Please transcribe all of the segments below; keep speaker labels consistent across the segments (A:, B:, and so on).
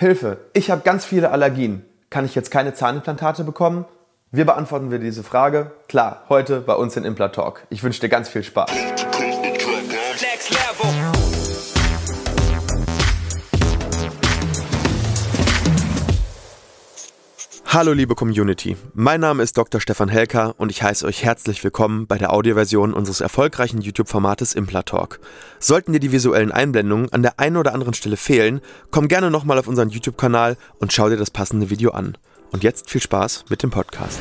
A: Hilfe, ich habe ganz viele Allergien. Kann ich jetzt keine Zahnimplantate bekommen? Wir beantworten wir diese Frage. Klar, heute bei uns in Implant Talk. Ich wünsche dir ganz viel Spaß. Hallo liebe Community, mein Name ist Dr. Stefan Helker und ich heiße euch herzlich willkommen bei der Audioversion unseres erfolgreichen YouTube-Formates Implatalk. Sollten dir die visuellen Einblendungen an der einen oder anderen Stelle fehlen, komm gerne nochmal auf unseren YouTube-Kanal und schau dir das passende Video an. Und jetzt viel Spaß mit dem Podcast.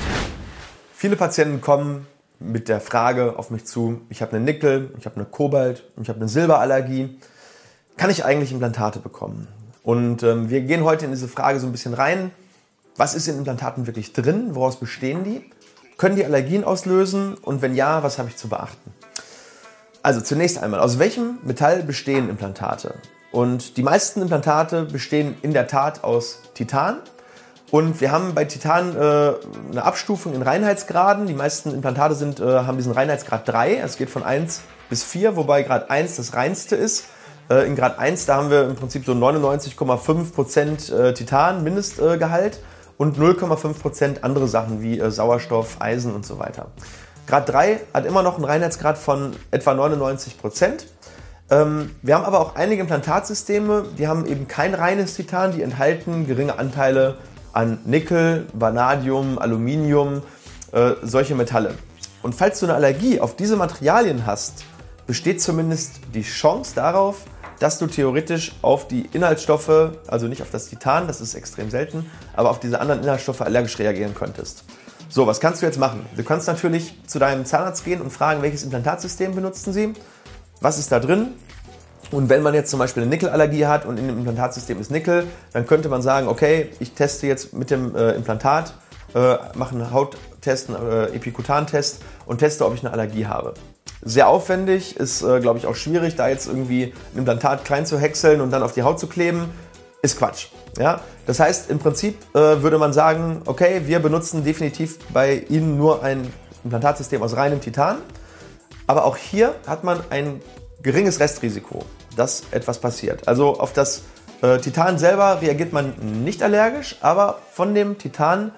A: Viele Patienten kommen mit der Frage auf mich zu, ich habe eine Nickel, ich habe eine Kobalt, ich habe eine Silberallergie. Kann ich eigentlich Implantate bekommen? Und ähm, wir gehen heute in diese Frage so ein bisschen rein was ist in Implantaten wirklich drin? Woraus bestehen die? Können die Allergien auslösen? Und wenn ja, was habe ich zu beachten? Also zunächst einmal, aus welchem Metall bestehen Implantate? Und die meisten Implantate bestehen in der Tat aus Titan. Und wir haben bei Titan äh, eine Abstufung in Reinheitsgraden. Die meisten Implantate sind, äh, haben diesen Reinheitsgrad 3. Es geht von 1 bis 4, wobei Grad 1 das reinste ist. Äh, in Grad 1, da haben wir im Prinzip so 99,5% äh, Titan Mindestgehalt und 0,5% andere Sachen wie äh, Sauerstoff, Eisen und so weiter. Grad 3 hat immer noch einen Reinheitsgrad von etwa 99%. Ähm, wir haben aber auch einige Implantatsysteme, die haben eben kein reines Titan, die enthalten geringe Anteile an Nickel, Vanadium, Aluminium, äh, solche Metalle. Und falls du eine Allergie auf diese Materialien hast, besteht zumindest die Chance darauf, dass du theoretisch auf die Inhaltsstoffe, also nicht auf das Titan, das ist extrem selten, aber auf diese anderen Inhaltsstoffe allergisch reagieren könntest. So, was kannst du jetzt machen? Du kannst natürlich zu deinem Zahnarzt gehen und fragen, welches Implantatsystem benutzen sie, was ist da drin. Und wenn man jetzt zum Beispiel eine Nickelallergie hat und in dem Implantatsystem ist Nickel, dann könnte man sagen, okay, ich teste jetzt mit dem äh, Implantat, äh, mache einen Hauttest, einen äh, Epikutantest und teste, ob ich eine Allergie habe sehr aufwendig, ist, äh, glaube ich, auch schwierig, da jetzt irgendwie ein Implantat klein zu häckseln und dann auf die Haut zu kleben, ist Quatsch. Ja? Das heißt, im Prinzip äh, würde man sagen, okay, wir benutzen definitiv bei Ihnen nur ein Implantatsystem aus reinem Titan, aber auch hier hat man ein geringes Restrisiko, dass etwas passiert. Also auf das äh, Titan selber reagiert man nicht allergisch, aber von dem Titan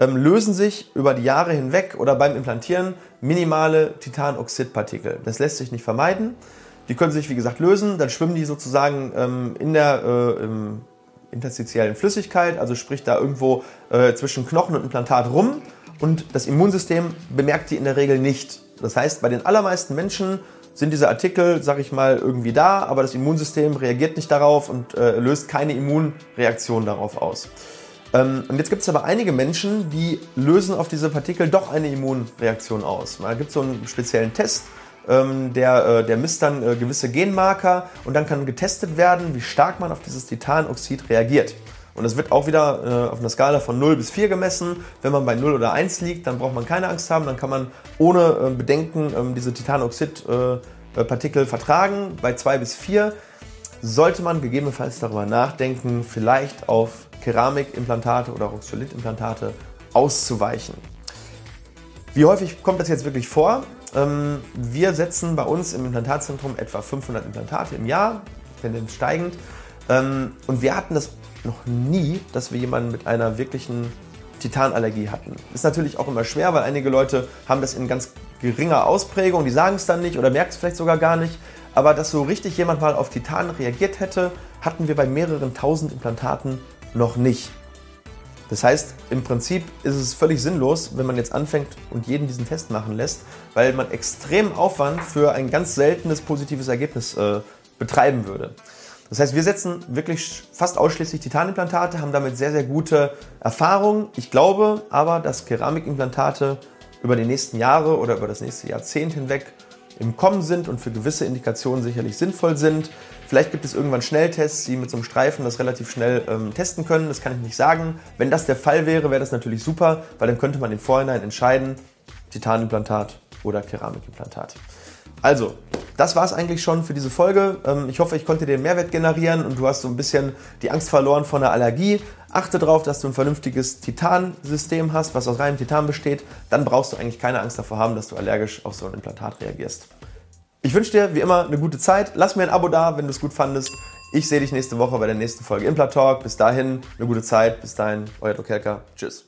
A: ähm, lösen sich über die Jahre hinweg oder beim Implantieren minimale Titanoxidpartikel. Das lässt sich nicht vermeiden. Die können sich, wie gesagt, lösen. Dann schwimmen die sozusagen ähm, in der äh, interstitiellen Flüssigkeit, also sprich da irgendwo äh, zwischen Knochen und Implantat rum. Und das Immunsystem bemerkt die in der Regel nicht. Das heißt, bei den allermeisten Menschen sind diese Artikel, sag ich mal, irgendwie da, aber das Immunsystem reagiert nicht darauf und äh, löst keine Immunreaktion darauf aus. Ähm, und jetzt gibt es aber einige Menschen, die lösen auf diese Partikel doch eine Immunreaktion aus. Da gibt es so einen speziellen Test, ähm, der, äh, der misst dann äh, gewisse Genmarker und dann kann getestet werden, wie stark man auf dieses Titanoxid reagiert. Und das wird auch wieder äh, auf einer Skala von 0 bis 4 gemessen. Wenn man bei 0 oder 1 liegt, dann braucht man keine Angst haben, dann kann man ohne Bedenken ähm, diese Titanoxid-Partikel vertragen. Bei 2 bis 4 sollte man gegebenenfalls darüber nachdenken, vielleicht auf Keramikimplantate oder Roxolith-Implantate auszuweichen. Wie häufig kommt das jetzt wirklich vor? Ähm, wir setzen bei uns im Implantatzentrum etwa 500 Implantate im Jahr, Tendenz steigend. Ähm, und wir hatten das noch nie, dass wir jemanden mit einer wirklichen Titanallergie hatten. Ist natürlich auch immer schwer, weil einige Leute haben das in ganz geringer Ausprägung, die sagen es dann nicht oder merken es vielleicht sogar gar nicht. Aber dass so richtig jemand mal auf Titan reagiert hätte, hatten wir bei mehreren tausend Implantaten noch nicht. Das heißt, im Prinzip ist es völlig sinnlos, wenn man jetzt anfängt und jeden diesen Test machen lässt, weil man extremen Aufwand für ein ganz seltenes positives Ergebnis äh, betreiben würde. Das heißt, wir setzen wirklich fast ausschließlich Titanimplantate, haben damit sehr, sehr gute Erfahrungen. Ich glaube aber, dass Keramikimplantate über die nächsten Jahre oder über das nächste Jahrzehnt hinweg im Kommen sind und für gewisse Indikationen sicherlich sinnvoll sind. Vielleicht gibt es irgendwann Schnelltests, die mit so einem Streifen das relativ schnell ähm, testen können. Das kann ich nicht sagen. Wenn das der Fall wäre, wäre das natürlich super, weil dann könnte man im Vorhinein entscheiden, Titanimplantat oder Keramikimplantat. Also, das war es eigentlich schon für diese Folge. Ähm, ich hoffe, ich konnte dir Mehrwert generieren und du hast so ein bisschen die Angst verloren vor einer Allergie. Achte darauf, dass du ein vernünftiges Titansystem hast, was aus reinem Titan besteht. Dann brauchst du eigentlich keine Angst davor haben, dass du allergisch auf so ein Implantat reagierst. Ich wünsche dir wie immer eine gute Zeit. Lass mir ein Abo da, wenn du es gut fandest. Ich sehe dich nächste Woche bei der nächsten Folge Impla Talk. Bis dahin, eine gute Zeit. Bis dahin, euer Dokelka. Tschüss.